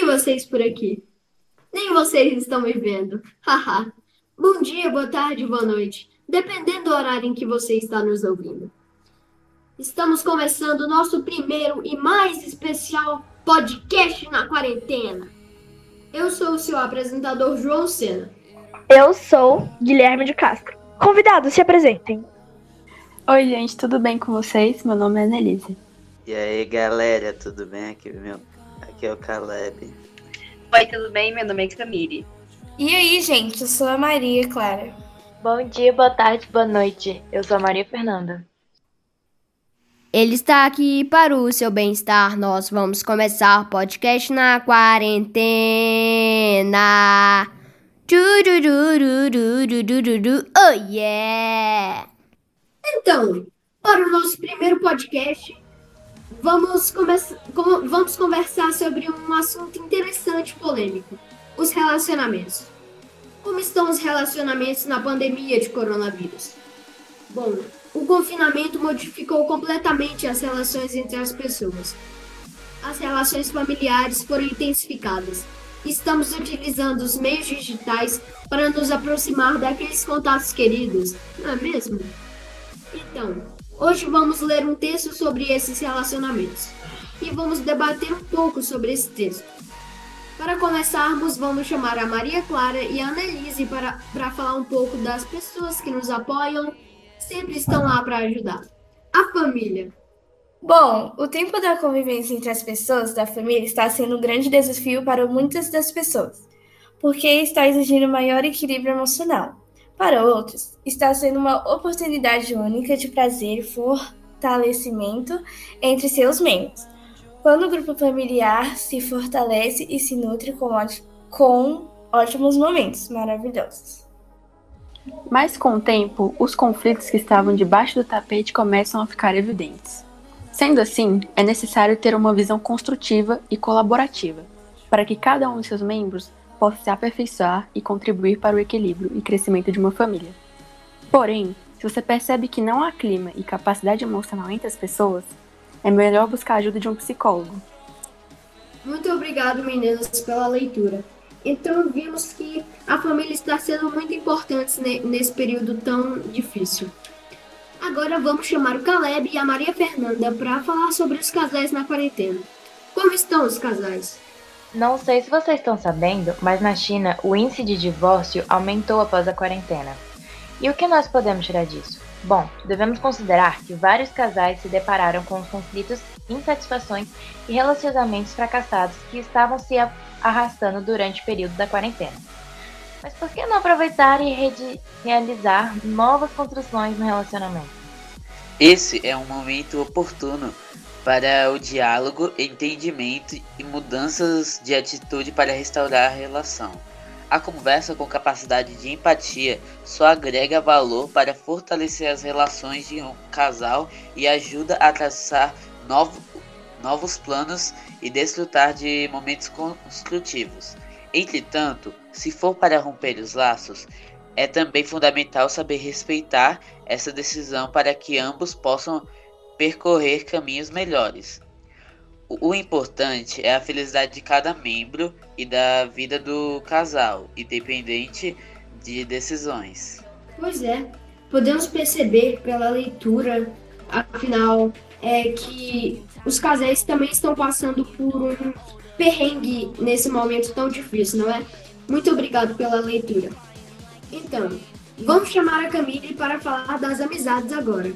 vi vocês por aqui. Nem vocês estão me vendo. Haha. Bom dia, boa tarde, boa noite, dependendo do horário em que você está nos ouvindo. Estamos começando o nosso primeiro e mais especial podcast na quarentena. Eu sou o seu apresentador João Sena. Eu sou Guilherme de Castro. Convidados, se apresentem. Oi, gente, tudo bem com vocês? Meu nome é Annelise. E aí, galera, tudo bem? Aqui, meu... Aqui é o Caleb. Oi, tudo bem? Meu nome é Camille. E aí, gente, eu sou a Maria Clara. Bom dia, boa tarde, boa noite. Eu sou a Maria Fernanda. Ele está aqui para o seu bem-estar. Nós vamos começar o podcast na quarentena. Oh yeah! Então, para o nosso primeiro podcast, vamos, vamos conversar sobre um assunto interessante e polêmico: os relacionamentos. Como estão os relacionamentos na pandemia de coronavírus? Bom, o confinamento modificou completamente as relações entre as pessoas. As relações familiares foram intensificadas. Estamos utilizando os meios digitais para nos aproximar daqueles contatos queridos, não é mesmo? Então, hoje vamos ler um texto sobre esses relacionamentos e vamos debater um pouco sobre esse texto. Para começarmos, vamos chamar a Maria Clara e a Annelise para, para falar um pouco das pessoas que nos apoiam sempre estão lá para ajudar. A família. Bom, o tempo da convivência entre as pessoas da família está sendo um grande desafio para muitas das pessoas, porque está exigindo maior equilíbrio emocional. Para outros, está sendo uma oportunidade única de prazer e fortalecimento entre seus membros. Quando o grupo familiar se fortalece e se nutre com, com ótimos momentos maravilhosos. Mas com o tempo, os conflitos que estavam debaixo do tapete começam a ficar evidentes. Sendo assim, é necessário ter uma visão construtiva e colaborativa, para que cada um de seus membros possa se aperfeiçoar e contribuir para o equilíbrio e crescimento de uma família. Porém, se você percebe que não há clima e capacidade emocional entre as pessoas, é melhor buscar a ajuda de um psicólogo. Muito obrigado, meninas, pela leitura. Então vimos que a família está sendo muito importante nesse período tão difícil. Agora vamos chamar o Caleb e a Maria Fernanda para falar sobre os casais na quarentena. Como estão os casais? Não sei se vocês estão sabendo, mas na China o índice de divórcio aumentou após a quarentena. E o que nós podemos tirar disso? Bom, devemos considerar que vários casais se depararam com conflitos, insatisfações e relacionamentos fracassados que estavam se arrastando durante o período da quarentena. Mas por que não aproveitar e realizar novas construções no relacionamento? Esse é um momento oportuno para o diálogo, entendimento e mudanças de atitude para restaurar a relação. A conversa com capacidade de empatia só agrega valor para fortalecer as relações de um casal e ajuda a traçar novo, novos planos e desfrutar de momentos construtivos. Entretanto, se for para romper os laços, é também fundamental saber respeitar essa decisão para que ambos possam percorrer caminhos melhores. O importante é a felicidade de cada membro e da vida do casal, independente de decisões. Pois é, podemos perceber pela leitura, afinal, é que os casais também estão passando por um perrengue nesse momento tão difícil, não é? Muito obrigado pela leitura. Então, vamos chamar a Camille para falar das amizades agora.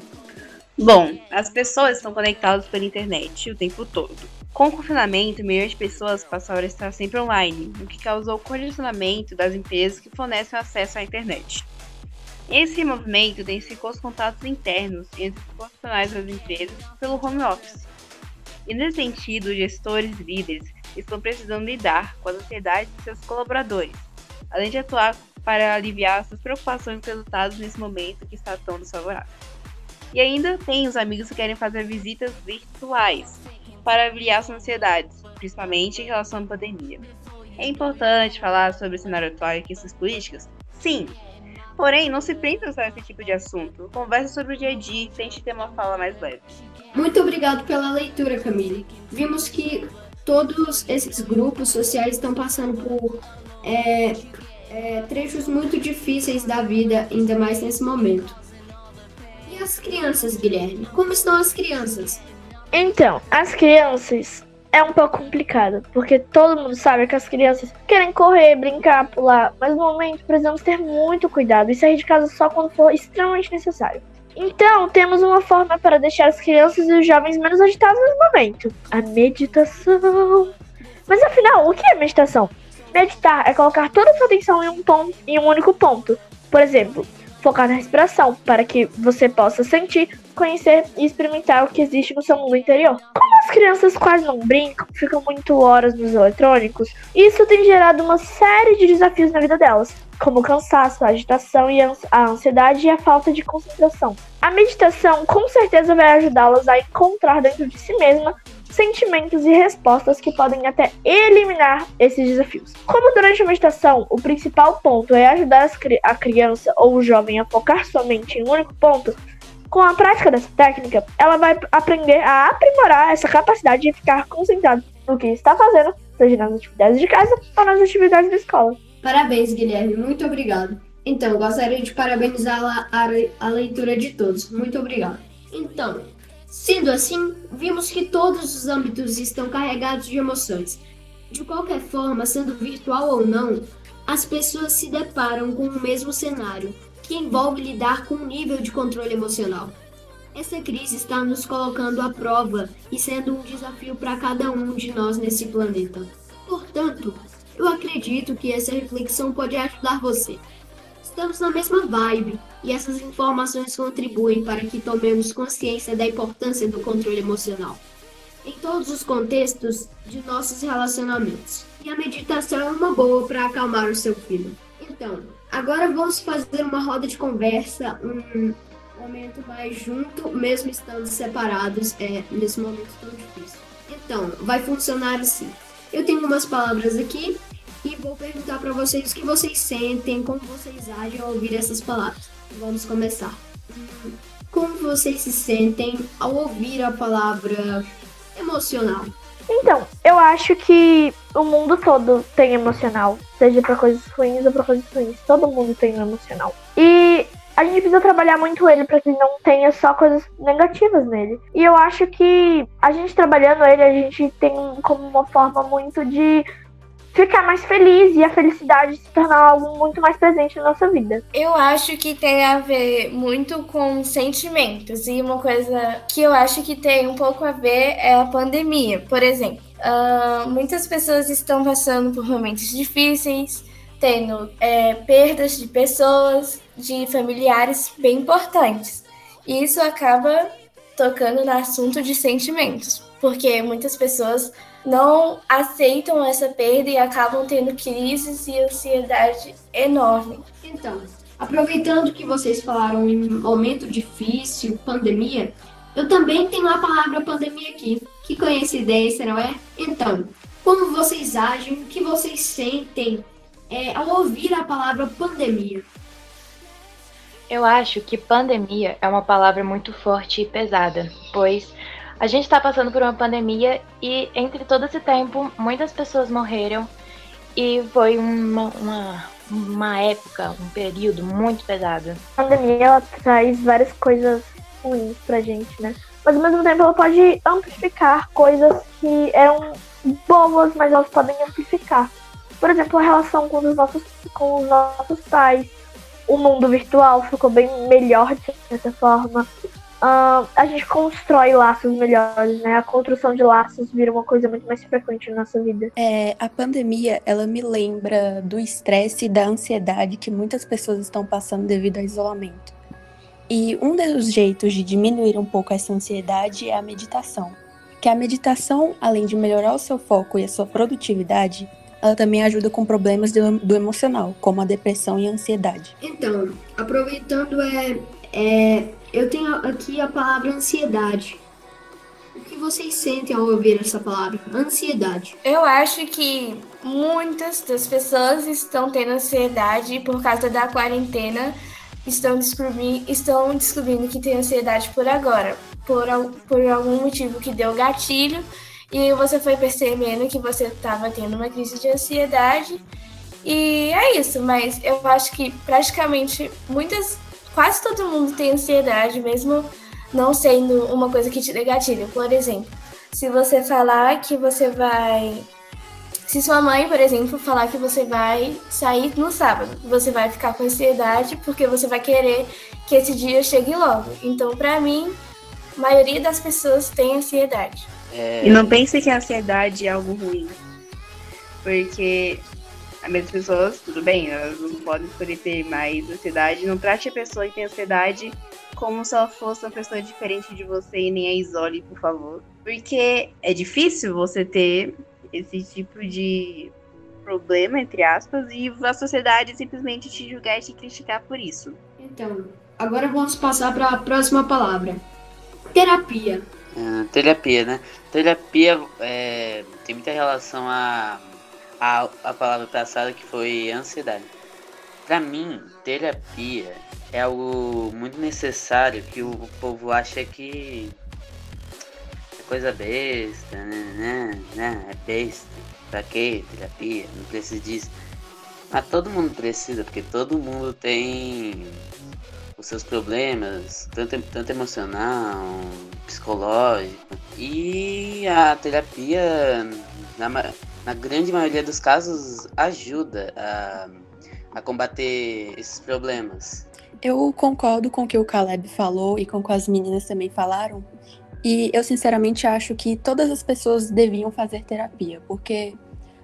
Bom, as pessoas estão conectadas pela internet o tempo todo. Com o confinamento, milhões de pessoas passaram a estar sempre online, o que causou o condicionamento das empresas que fornecem acesso à internet. Esse movimento intensificou os contatos internos entre os profissionais das empresas pelo home office. E nesse sentido, gestores e líderes estão precisando lidar com a ansiedade de seus colaboradores, além de atuar para aliviar suas preocupações com resultados nesse momento que está tão desfavorável. E ainda tem os amigos que querem fazer visitas virtuais para aliviar suas ansiedades, principalmente em relação à pandemia. É importante falar sobre o cenário atual e questões políticas? Sim. Porém, não se prenda só esse tipo de assunto. Converse sobre o dia a dia e tente ter uma fala mais leve. Muito obrigado pela leitura, Camille. Vimos que todos esses grupos sociais estão passando por é, é, trechos muito difíceis da vida, ainda mais nesse momento. As crianças, Guilherme? Como estão as crianças? Então, as crianças é um pouco complicado, porque todo mundo sabe que as crianças querem correr, brincar, pular, mas no momento precisamos ter muito cuidado e sair de casa só quando for extremamente necessário. Então, temos uma forma para deixar as crianças e os jovens menos agitados no momento: a meditação. Mas afinal, o que é meditação? Meditar é colocar toda a sua atenção em um ponto, em um único ponto. Por exemplo, focar na respiração, para que você possa sentir, conhecer e experimentar o que existe no seu mundo interior. Como as crianças quase não brincam, ficam muito horas nos eletrônicos, isso tem gerado uma série de desafios na vida delas, como o cansaço, a agitação e a ansiedade e a falta de concentração. A meditação com certeza vai ajudá-las a encontrar dentro de si mesma sentimentos e respostas que podem até eliminar esses desafios. Como durante a meditação, o principal ponto é ajudar a criança ou o jovem a focar somente em um único ponto, com a prática dessa técnica, ela vai aprender a aprimorar essa capacidade de ficar concentrado no que está fazendo, seja nas atividades de casa ou nas atividades da escola. Parabéns, Guilherme. Muito obrigado. Então, gostaria de parabenizar a, a, a leitura de todos. Muito obrigado. Então, Sendo assim, vimos que todos os âmbitos estão carregados de emoções. De qualquer forma, sendo virtual ou não, as pessoas se deparam com o mesmo cenário, que envolve lidar com um nível de controle emocional. Essa crise está nos colocando à prova e sendo um desafio para cada um de nós nesse planeta. Portanto, eu acredito que essa reflexão pode ajudar você estamos na mesma vibe e essas informações contribuem para que tomemos consciência da importância do controle emocional em todos os contextos de nossos relacionamentos. E a meditação é uma boa para acalmar o seu filho. Então, agora vamos fazer uma roda de conversa, um momento mais junto, mesmo estando separados é, nesse momento tão difícil. Então, vai funcionar assim. Eu tenho umas palavras aqui e vou perguntar para vocês o que vocês sentem, como vocês agem ao ouvir essas palavras. Vamos começar. Como vocês se sentem ao ouvir a palavra emocional? Então, eu acho que o mundo todo tem emocional, seja para coisas ruins ou para coisas ruins. Todo mundo tem um emocional. E a gente precisa trabalhar muito ele para que não tenha só coisas negativas nele. E eu acho que a gente trabalhando ele, a gente tem como uma forma muito de ficar mais feliz e a felicidade se tornar algo muito mais presente na nossa vida. Eu acho que tem a ver muito com sentimentos e uma coisa que eu acho que tem um pouco a ver é a pandemia. Por exemplo, uh, muitas pessoas estão passando por momentos difíceis, tendo é, perdas de pessoas, de familiares bem importantes. E isso acaba tocando no assunto de sentimentos, porque muitas pessoas não aceitam essa perda e acabam tendo crises e ansiedade enorme. Então, aproveitando que vocês falaram em momento difícil, pandemia, eu também tenho a palavra pandemia aqui. Que coincidência, não é? Então, como vocês agem, o que vocês sentem é, ao ouvir a palavra pandemia? Eu acho que pandemia é uma palavra muito forte e pesada, pois a gente está passando por uma pandemia e entre todo esse tempo muitas pessoas morreram e foi uma, uma, uma época, um período muito pesado. A pandemia ela traz várias coisas ruins pra gente, né? Mas ao mesmo tempo ela pode amplificar coisas que eram boas, mas elas podem amplificar. Por exemplo, a relação com os nossos, com os nossos pais. O mundo virtual ficou bem melhor de certa forma uh, a gente constrói laços melhores, né? A construção de laços vira uma coisa muito mais frequente na nossa vida. É, a pandemia, ela me lembra do estresse e da ansiedade que muitas pessoas estão passando devido ao isolamento. E um dos jeitos de diminuir um pouco essa ansiedade é a meditação. Que a meditação, além de melhorar o seu foco e a sua produtividade, ela também ajuda com problemas do, do emocional, como a depressão e a ansiedade. Então, aproveitando é, é eu tenho aqui a palavra ansiedade. O que vocês sentem ao ouvir essa palavra? Ansiedade. Eu acho que muitas das pessoas estão tendo ansiedade por causa da quarentena. Estão descobrindo, estão descobrindo que tem ansiedade por agora, por, por algum motivo que deu gatilho e você foi percebendo que você estava tendo uma crise de ansiedade. E é isso, mas eu acho que praticamente muitas, quase todo mundo tem ansiedade, mesmo não sendo uma coisa que te dê gatilho. Por exemplo, se você falar que você vai. Se sua mãe, por exemplo, falar que você vai sair no sábado, você vai ficar com ansiedade porque você vai querer que esse dia chegue logo. Então, para mim, a maioria das pessoas tem ansiedade. É... E não pense que a ansiedade é algo ruim. Porque as mesmas pessoas, tudo bem, elas não podem escolher ter mais ansiedade. Não trate a pessoa que tem ansiedade como se ela fosse uma pessoa diferente de você e nem a isole, por favor. Porque é difícil você ter esse tipo de problema, entre aspas, e a sociedade simplesmente te julgar e te criticar por isso. Então, agora vamos passar para a próxima palavra: terapia. Uh, terapia, né? Terapia é, tem muita relação a, a, a palavra passada que foi ansiedade. Para mim, terapia é algo muito necessário que o povo acha que é coisa besta, né? né? né? É besta. Pra quê? Terapia? Não precisa disso. Mas todo mundo precisa, porque todo mundo tem os seus problemas, tanto, tanto emocional, psicológico. E a terapia, na, na grande maioria dos casos, ajuda a, a combater esses problemas. Eu concordo com o que o Caleb falou e com o que as meninas também falaram. E eu sinceramente acho que todas as pessoas deviam fazer terapia, porque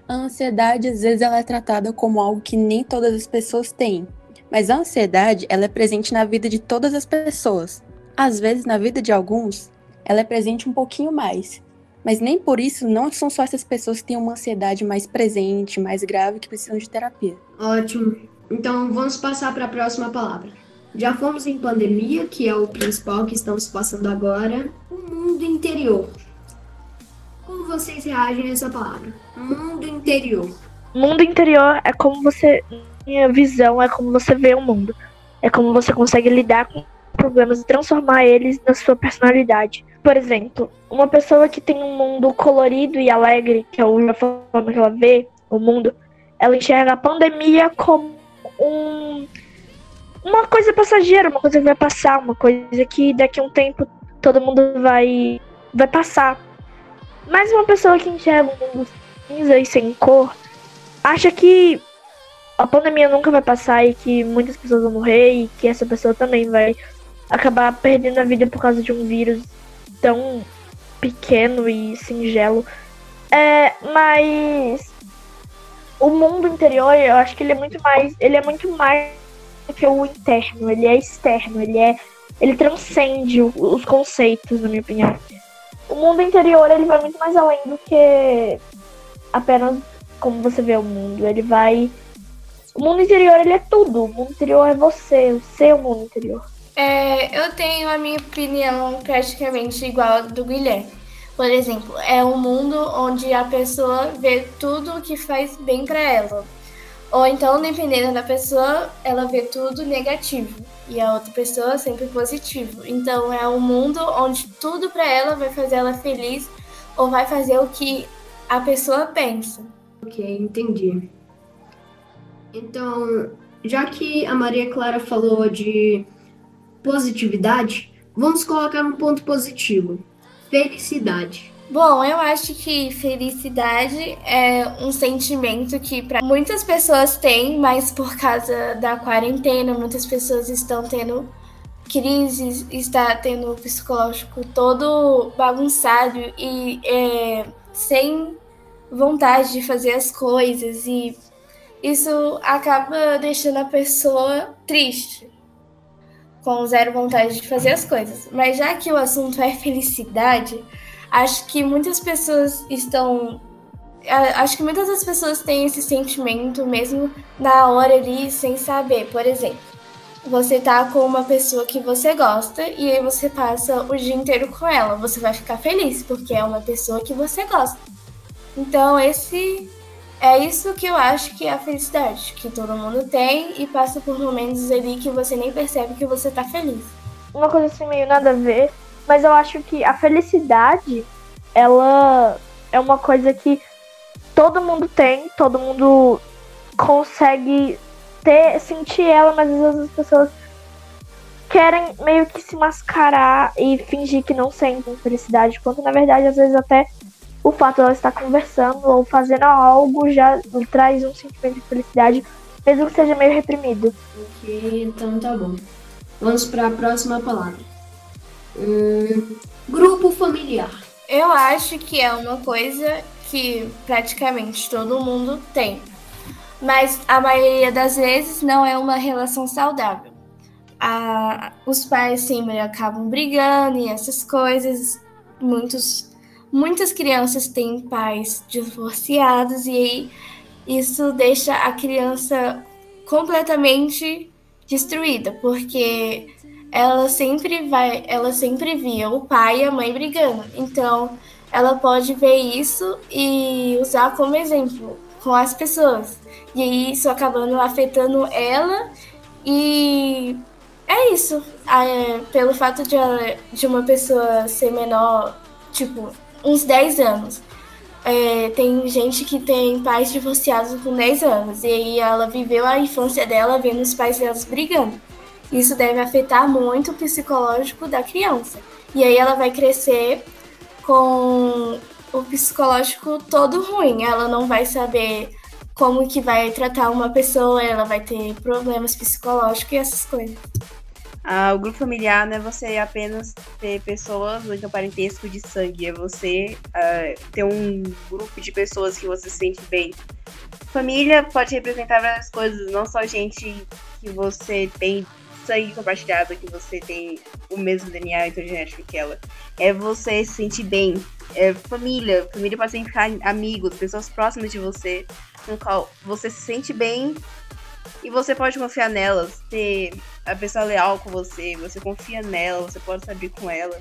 a ansiedade às vezes ela é tratada como algo que nem todas as pessoas têm. Mas a ansiedade, ela é presente na vida de todas as pessoas. Às vezes, na vida de alguns, ela é presente um pouquinho mais. Mas nem por isso não são só essas pessoas que têm uma ansiedade mais presente, mais grave, que precisam de terapia. Ótimo. Então vamos passar para a próxima palavra. Já fomos em pandemia, que é o principal que estamos passando agora. O mundo interior. Como vocês reagem a essa palavra? Mundo interior. Mundo interior é como você minha visão é como você vê o mundo. É como você consegue lidar com problemas e transformar eles na sua personalidade. Por exemplo, uma pessoa que tem um mundo colorido e alegre, que é a forma que ela vê o mundo, ela enxerga a pandemia como um, uma coisa passageira, uma coisa que vai passar, uma coisa que daqui a um tempo todo mundo vai, vai passar. Mas uma pessoa que enxerga o mundo cinza e sem cor acha que a pandemia nunca vai passar e que muitas pessoas vão morrer e que essa pessoa também vai acabar perdendo a vida por causa de um vírus tão pequeno e singelo. É, mas o mundo interior, eu acho que ele é muito mais, ele é muito mais do que o interno, ele é externo, ele é ele transcende os conceitos, na minha opinião. O mundo interior, ele vai muito mais além do que apenas como você vê o mundo, ele vai o mundo interior, ele é tudo. O mundo interior é você, o seu mundo interior. É, eu tenho a minha opinião praticamente igual a do Guilherme. Por exemplo, é um mundo onde a pessoa vê tudo o que faz bem para ela. Ou então, dependendo da pessoa, ela vê tudo negativo e a outra pessoa sempre positivo. Então, é um mundo onde tudo para ela vai fazer ela feliz ou vai fazer o que a pessoa pensa. Ok, entendi. Então, já que a Maria Clara falou de positividade, vamos colocar um ponto positivo: felicidade. Bom, eu acho que felicidade é um sentimento que para muitas pessoas tem, mas por causa da quarentena, muitas pessoas estão tendo crises, está tendo o psicológico todo bagunçado e é, sem vontade de fazer as coisas e isso acaba deixando a pessoa triste, com zero vontade de fazer as coisas. Mas já que o assunto é felicidade, acho que muitas pessoas estão. Acho que muitas das pessoas têm esse sentimento mesmo na hora ali sem saber. Por exemplo, você tá com uma pessoa que você gosta e aí você passa o dia inteiro com ela. Você vai ficar feliz porque é uma pessoa que você gosta. Então, esse é isso que eu acho que é a felicidade, que todo mundo tem e passa por momentos ali que você nem percebe que você tá feliz. Uma coisa assim meio nada a ver, mas eu acho que a felicidade, ela é uma coisa que todo mundo tem, todo mundo consegue ter, sentir ela, mas às vezes as pessoas querem meio que se mascarar e fingir que não sentem felicidade, quando na verdade às vezes até o fato de ela estar conversando ou fazendo algo já traz um sentimento de felicidade, mesmo que seja meio reprimido. Ok, então tá bom. Vamos para a próxima palavra. Hum, grupo familiar. Eu acho que é uma coisa que praticamente todo mundo tem, mas a maioria das vezes não é uma relação saudável. A, os pais sempre acabam brigando e essas coisas. Muitos, muitas crianças têm pais divorciados e isso deixa a criança completamente destruída, porque ela sempre vai, ela sempre via o pai e a mãe brigando. Então, ela pode ver isso e usar como exemplo com as pessoas. E aí isso acabando afetando ela e é isso. É, pelo fato de, ela, de uma pessoa ser menor, tipo, uns 10 anos. É, tem gente que tem pais divorciados com 10 anos. E aí ela viveu a infância dela vendo os pais delas brigando. Isso deve afetar muito o psicológico da criança. E aí ela vai crescer com o psicológico todo ruim. Ela não vai saber como que vai tratar uma pessoa, ela vai ter problemas psicológicos e essas coisas. Ah, o grupo familiar não é você apenas ter pessoas do seu parentesco de sangue, é você uh, ter um grupo de pessoas que você se sente bem. Família pode representar várias coisas, não só gente que você tem sangue compartilhado, que você tem o mesmo DNA genético que ela. É você se sentir bem. É família. Família pode significar amigos, pessoas próximas de você, com qual você se sente bem e você pode confiar nelas, ter a pessoa leal com você, você confia nela, você pode saber com ela.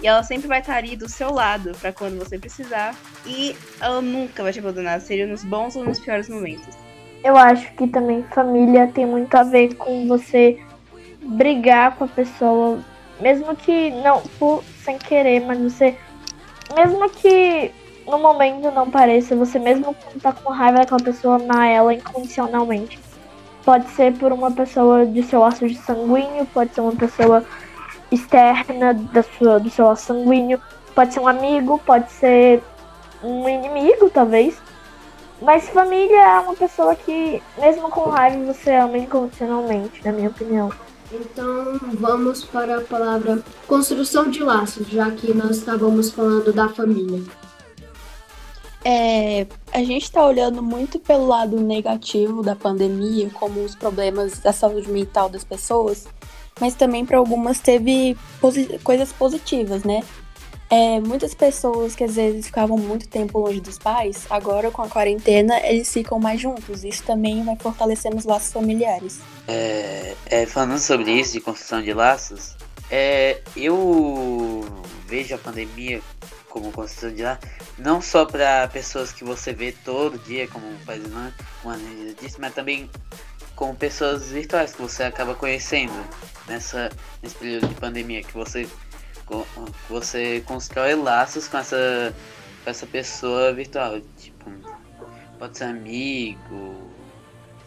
E ela sempre vai estar ali do seu lado para quando você precisar. E ela nunca vai te abandonar, seja nos bons ou nos piores momentos. Eu acho que também família tem muito a ver com você brigar com a pessoa, mesmo que não por sem querer, mas você mesmo que no momento não pareça, você mesmo tá com raiva daquela pessoa, amar ela incondicionalmente. Pode ser por uma pessoa de seu laço de sanguíneo, pode ser uma pessoa externa da sua, do seu laço sanguíneo, pode ser um amigo, pode ser um inimigo, talvez. Mas família é uma pessoa que, mesmo com raiva, você ama incondicionalmente, na minha opinião. Então vamos para a palavra construção de laços, já que nós estávamos falando da família. É, a gente está olhando muito pelo lado negativo da pandemia, como os problemas da saúde mental das pessoas, mas também para algumas teve posi coisas positivas, né? É, muitas pessoas que às vezes ficavam muito tempo longe dos pais, agora com a quarentena eles ficam mais juntos. Isso também vai fortalecendo os laços familiares. É, é, falando sobre isso, de construção de laços, é, eu vejo a pandemia como construção de laços não só para pessoas que você vê todo dia, como o Paisan, como a Angelina disse, mas também com pessoas virtuais que você acaba conhecendo nessa, nesse período de pandemia, que você, que você constrói laços com essa, com essa pessoa virtual. Tipo, pode ser amigo,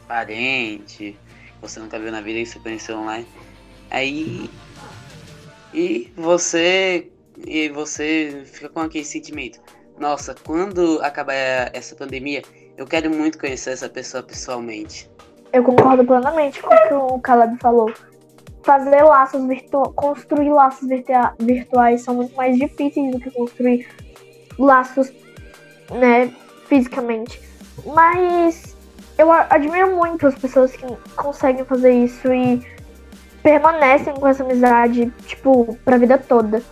parente, que você nunca viu na vida e você conheceu online. Aí. E você. E você fica com aquele sentimento nossa, quando acabar essa pandemia, eu quero muito conhecer essa pessoa pessoalmente. Eu concordo plenamente com o que o Caleb falou. Fazer laços virtuais, construir laços virtua virtuais são muito mais difíceis do que construir laços, né, fisicamente. Mas eu admiro muito as pessoas que conseguem fazer isso e permanecem com essa amizade, tipo, pra vida toda.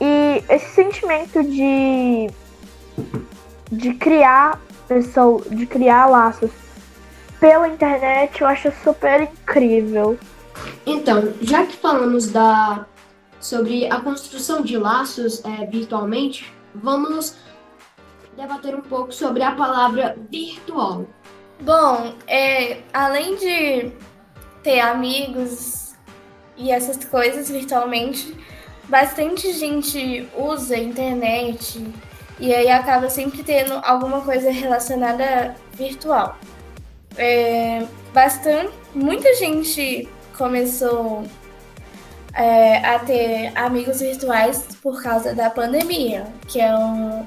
E esse sentimento de de criar pessoas, de criar laços pela internet, eu acho super incrível. Então, já que falamos da sobre a construção de laços é, virtualmente, vamos debater um pouco sobre a palavra virtual. Bom, é, além de ter amigos e essas coisas virtualmente, bastante gente usa a internet E aí acaba sempre tendo alguma coisa relacionada virtual. É, bastante, muita gente começou é, a ter amigos virtuais por causa da pandemia, que é um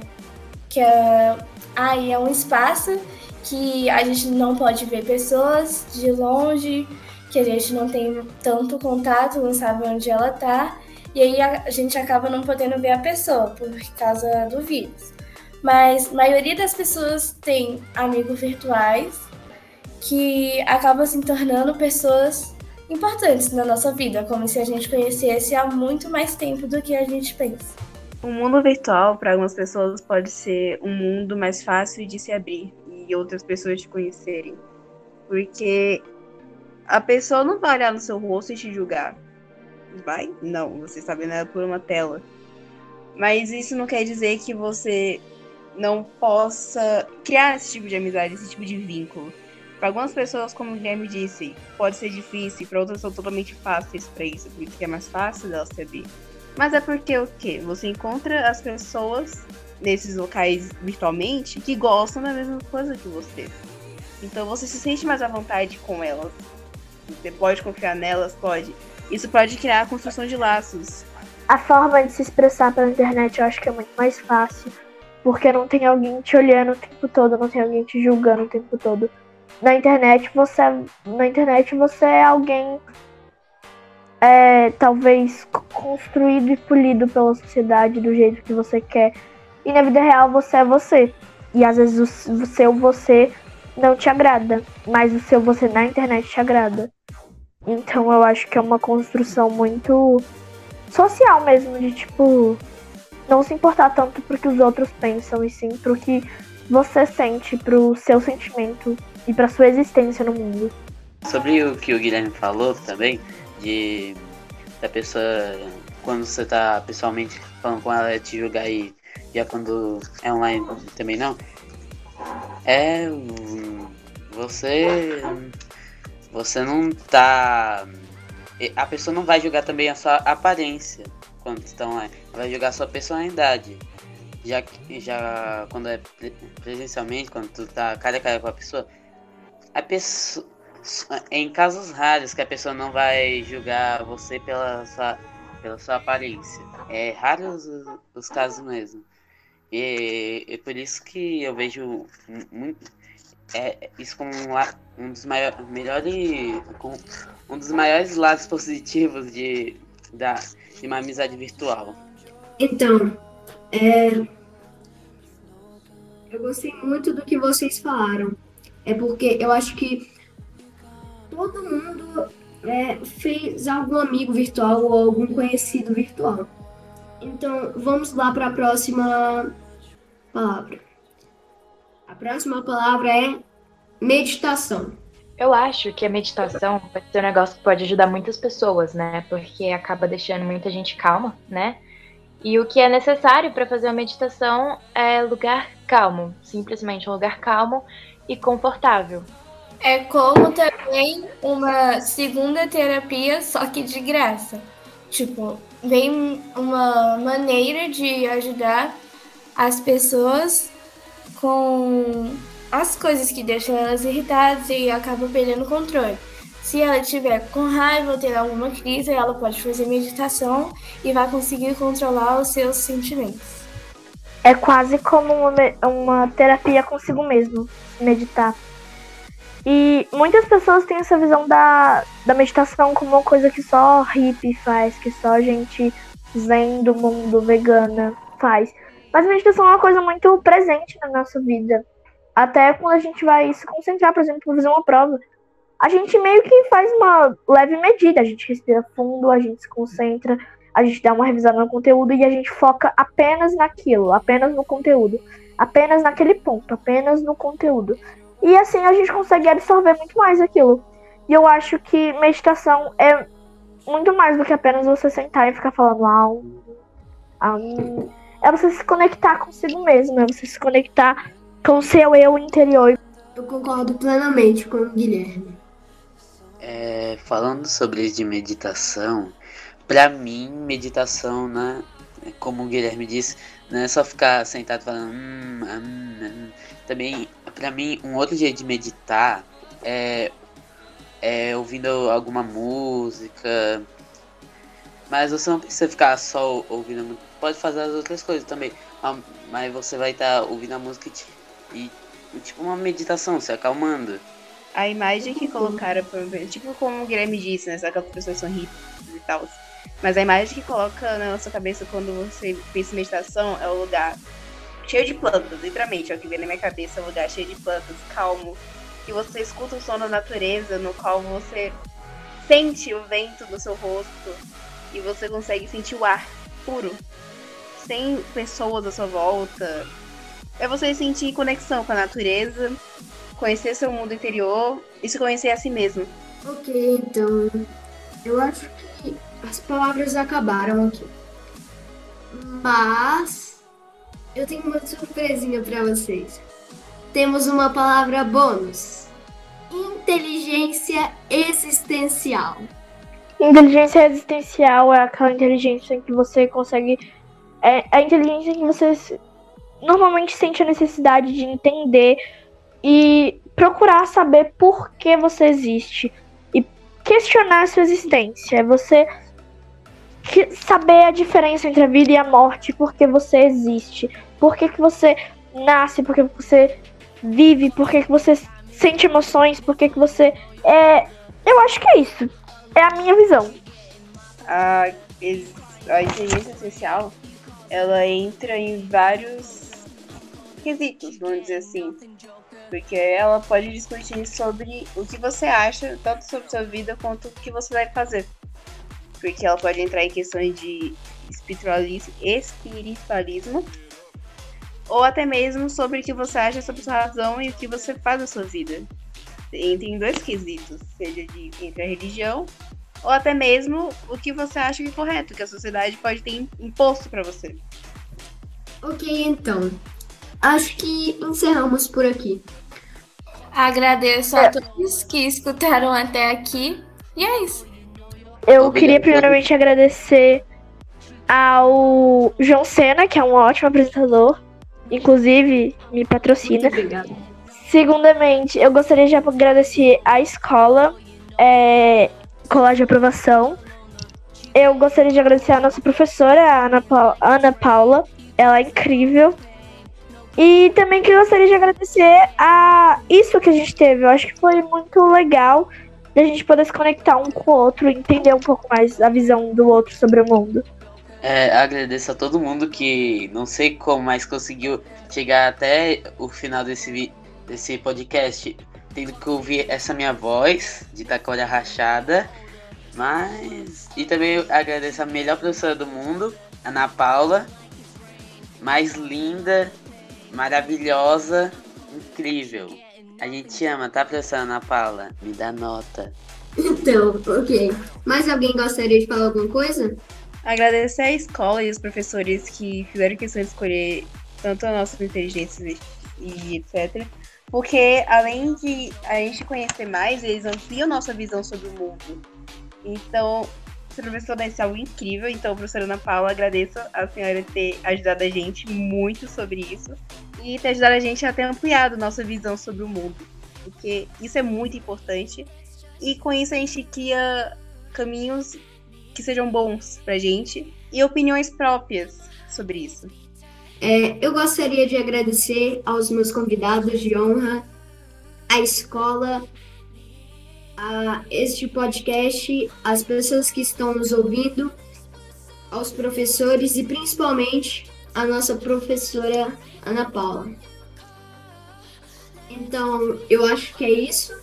que é, aí é um espaço que a gente não pode ver pessoas de longe, que a gente não tem tanto contato, não sabe onde ela está, e aí a gente acaba não podendo ver a pessoa por causa do vírus. Mas a maioria das pessoas tem amigos virtuais que acabam se tornando pessoas importantes na nossa vida, como se a gente conhecesse há muito mais tempo do que a gente pensa. O mundo virtual, para algumas pessoas, pode ser um mundo mais fácil de se abrir e outras pessoas te conhecerem. Porque a pessoa não vai olhar no seu rosto e te julgar. Vai? Não, você está vendo ela por uma tela. Mas isso não quer dizer que você não possa criar esse tipo de amizade, esse tipo de vínculo. Para algumas pessoas, como o Guilherme disse, pode ser difícil, para outras são totalmente fáceis para isso, porque é mais fácil delas se abrir. Mas é porque o quê? Você encontra as pessoas nesses locais virtualmente que gostam da mesma coisa que você. Então você se sente mais à vontade com elas. Você pode confiar nelas, pode. Isso pode criar a construção de laços. A forma de se expressar pela internet eu acho que é muito mais fácil. Porque não tem alguém te olhando o tempo todo, não tem alguém te julgando o tempo todo na internet você na internet você é alguém é, talvez construído e polido pela sociedade do jeito que você quer e na vida real você é você e às vezes o seu você não te agrada mas o seu você na internet te agrada então eu acho que é uma construção muito social mesmo de tipo não se importar tanto pro que os outros pensam e sim pro que você sente, pro seu sentimento e para sua existência no mundo. Sobre o que o Guilherme falou também, de da pessoa, quando você tá pessoalmente falando com ela, te julgar e já quando é online também não, é. Você. Você não tá. A pessoa não vai julgar também a sua aparência quando estão lá. Vai julgar a sua personalidade. Já, já quando é presencialmente, quando tu tá cara a cara com a pessoa, a pessoa em casos raros que a pessoa não vai julgar você pela sua, pela sua aparência. É raros os, os casos mesmo. E é por isso que eu vejo muito, é, isso como um, um dos maiores, melhores, um dos maiores lados positivos de, da, de uma amizade virtual. Então, é, eu gostei muito do que vocês falaram. É porque eu acho que todo mundo é, fez algum amigo virtual ou algum conhecido virtual. Então, vamos lá para a próxima palavra. A próxima palavra é meditação. Eu acho que a meditação pode ser um negócio que pode ajudar muitas pessoas, né? Porque acaba deixando muita gente calma, né? E o que é necessário para fazer uma meditação é lugar calmo, simplesmente um lugar calmo e confortável. É como também uma segunda terapia, só que de graça. Tipo, vem uma maneira de ajudar as pessoas com as coisas que deixam elas irritadas e acabam perdendo o controle. Se ela estiver com raiva ou ter alguma crise, ela pode fazer meditação e vai conseguir controlar os seus sentimentos. É quase como uma, uma terapia consigo mesmo, meditar. E muitas pessoas têm essa visão da, da meditação como uma coisa que só hippie faz, que só gente zen do mundo vegana faz. Mas a meditação é uma coisa muito presente na nossa vida. Até quando a gente vai se concentrar, por exemplo, para fazer uma prova. A gente meio que faz uma leve medida. A gente respira fundo, a gente se concentra, a gente dá uma revisada no conteúdo e a gente foca apenas naquilo, apenas no conteúdo, apenas naquele ponto, apenas no conteúdo. E assim a gente consegue absorver muito mais aquilo. E eu acho que meditação é muito mais do que apenas você sentar e ficar falando ah, um, é você se conectar consigo mesmo, é você se conectar com o seu eu interior. Eu concordo plenamente com o Guilherme. É, falando sobre isso de meditação, para mim, meditação, né, como o Guilherme disse, Não é só ficar sentado falando. Hum, hum, hum. Também, pra mim, um outro jeito de meditar é, é ouvindo alguma música. Mas você não precisa ficar só ouvindo. Pode fazer as outras coisas também. Mas você vai estar tá ouvindo a música e, e, tipo uma meditação, se acalmando. A imagem que colocaram, tipo como o Guilherme disse, né? Sabe que as pessoas são ricas e tal. Mas a imagem que coloca na nossa cabeça quando você pensa em meditação é o lugar cheio de plantas, literalmente. É o que vem na minha cabeça, é um lugar cheio de plantas, calmo. Que você escuta o som da natureza, no qual você sente o vento no seu rosto e você consegue sentir o ar puro, sem pessoas à sua volta. É você sentir conexão com a natureza, conhecer seu mundo interior e se conhecer a si mesmo. Ok, então eu acho que as palavras acabaram aqui. Mas eu tenho uma surpresinha para vocês. Temos uma palavra bônus: inteligência existencial. Inteligência existencial é aquela inteligência que você consegue. É a inteligência que você normalmente sente a necessidade de entender e procurar saber por que você existe e questionar a sua existência. É você saber a diferença entre a vida e a morte, por que você existe, por que, você nasce, por que você vive, por que, você sente emoções, por que, você é. Eu acho que é isso. É a minha visão. A, a inteligência social ela entra em vários quesitos, vamos dizer assim. Porque ela pode discutir sobre o que você acha, tanto sobre sua vida quanto o que você deve fazer porque ela pode entrar em questões de espiritualismo, espiritualismo ou até mesmo sobre o que você acha sobre sua razão e o que você faz na sua vida. Entra em dois quesitos, seja de entre a religião ou até mesmo o que você acha que é correto, que a sociedade pode ter imposto para você. Ok, então. Acho que encerramos por aqui. Agradeço a todos que escutaram até aqui. E é isso. Eu Obrigado. queria primeiramente agradecer ao João Senna, que é um ótimo apresentador. Inclusive, me patrocina. Muito obrigada. Segundamente, eu gostaria de agradecer à escola, é, Colégio de Aprovação. Eu gostaria de agradecer à nossa professora, a Ana, pa Ana Paula. Ela é incrível. E também que eu gostaria de agradecer a isso que a gente teve. Eu acho que foi muito legal a gente poder se conectar um com o outro e entender um pouco mais a visão do outro sobre o mundo. É, agradeço a todo mundo que não sei como, mas conseguiu chegar até o final desse, desse podcast, tendo que ouvir essa minha voz de tacória rachada. Mas. E também agradeço a melhor professora do mundo, Ana Paula. Mais linda, maravilhosa, incrível. A gente ama, tá, professora Ana Paula? Me dá nota. Então, ok. Mais alguém gostaria de falar alguma coisa? Agradecer à escola e os professores que fizeram questão de escolher tanto a nossa inteligência e etc. Porque além de a gente conhecer mais, eles ampliam nossa visão sobre o mundo. Então, esse professor é algo incrível. Então, professora Ana Paula, agradeço a senhora ter ajudado a gente muito sobre isso e ter ajudado a gente a ter ampliado nossa visão sobre o mundo. Porque isso é muito importante. E com isso a gente cria caminhos que sejam bons pra gente e opiniões próprias sobre isso. É, eu gostaria de agradecer aos meus convidados de honra, à escola, a este podcast, às pessoas que estão nos ouvindo, aos professores e principalmente a nossa professora Ana Paula. Então, eu acho que é isso.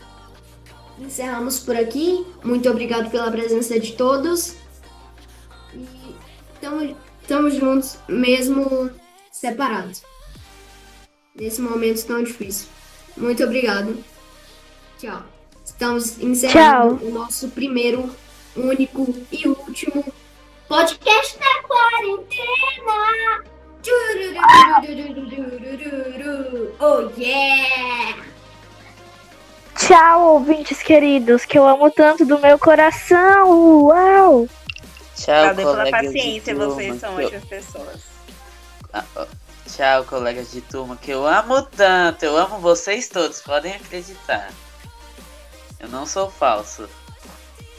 Encerramos por aqui. Muito obrigado pela presença de todos. E estamos juntos, mesmo separados. Nesse momento tão difícil. Muito obrigado. Tchau. Estamos encerrando Tchau. o nosso primeiro, único e último podcast da quarentena. Oh yeah! Tchau, ouvintes queridos, que eu amo tanto do meu coração. Uau! Tchau, Valeu pela paciência, vocês são ótimas pessoas. Ah, tchau, colegas de turma, que eu amo tanto. Eu amo vocês todos, podem acreditar. Eu não sou falso.